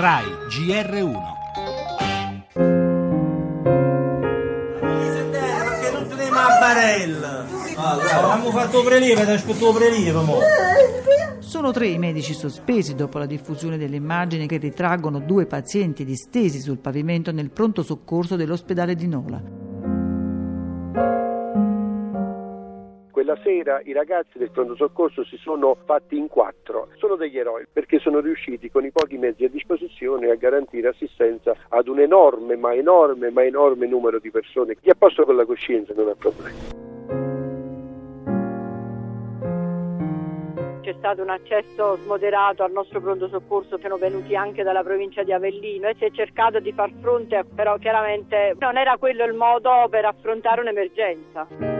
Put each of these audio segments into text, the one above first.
RAI GR1. Perché non teniamo a barella? Abbiamo fatto prelievo ed aspetto prelievo, mo. Sono tre i medici sospesi dopo la diffusione delle immagini che ritraggono due pazienti distesi sul pavimento nel pronto soccorso dell'ospedale di Nola. Quella sera i ragazzi del pronto soccorso si sono fatti in quattro, sono degli eroi perché sono riusciti con i pochi mezzi a disposizione a garantire assistenza ad un enorme, ma enorme, ma enorme numero di persone. Chi è a posto con la coscienza non ha problemi. c'è stato un accesso smoderato al nostro pronto soccorso, sono venuti anche dalla provincia di Avellino e si è cercato di far fronte, però chiaramente non era quello il modo per affrontare un'emergenza.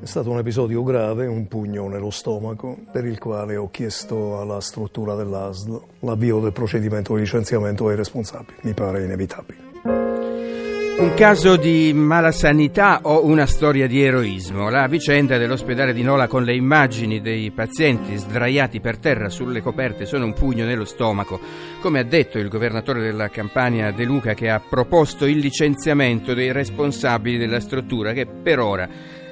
È stato un episodio grave, un pugno nello stomaco, per il quale ho chiesto alla struttura dell'ASL l'avvio del procedimento di licenziamento ai responsabili. Mi pare inevitabile. Un caso di malasanità o una storia di eroismo? La vicenda dell'ospedale di Nola con le immagini dei pazienti sdraiati per terra sulle coperte sono un pugno nello stomaco, come ha detto il governatore della Campania De Luca che ha proposto il licenziamento dei responsabili della struttura che per ora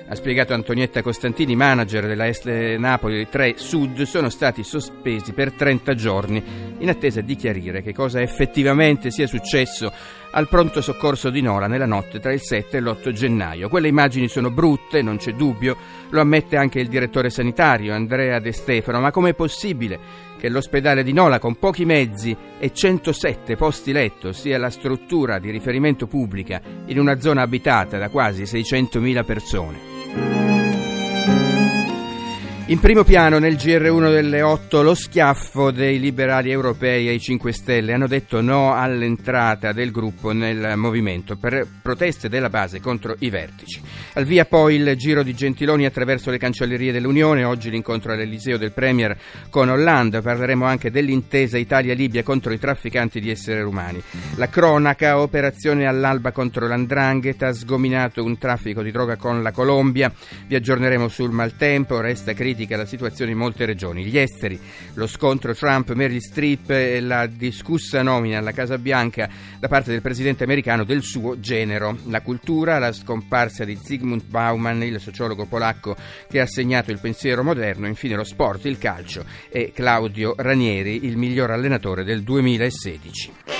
ha spiegato Antonietta Costantini, manager della Est Napoli 3 Sud, sono stati sospesi per 30 giorni in attesa di chiarire che cosa effettivamente sia successo al pronto soccorso di Nola nella notte tra il 7 e l'8 gennaio. Quelle immagini sono brutte, non c'è dubbio, lo ammette anche il direttore sanitario Andrea De Stefano, ma com'è possibile che l'ospedale di Nola con pochi mezzi e 107 posti letto sia la struttura di riferimento pubblica in una zona abitata da quasi 600.000 persone? In primo piano nel GR1 delle 8 lo schiaffo dei liberali europei ai 5 Stelle. Hanno detto no all'entrata del gruppo nel movimento per proteste della base contro i vertici. Al via poi il giro di Gentiloni attraverso le cancellerie dell'Unione, oggi l'incontro all'Eliseo del Premier con Hollande, parleremo anche dell'intesa Italia-Libia contro i trafficanti di esseri umani. La cronaca, operazione all'alba contro l'Andrangheta, sgominato un traffico di droga con la Colombia, vi aggiorneremo sul maltempo, resta critica critica la situazione in molte regioni. Gli esteri, lo scontro Trump-Meryl Streep e la discussa nomina alla Casa Bianca da parte del presidente americano del suo genero. La cultura, la scomparsa di Zygmunt Bauman, il sociologo polacco che ha segnato il pensiero moderno, infine lo sport, il calcio e Claudio Ranieri, il miglior allenatore del 2016.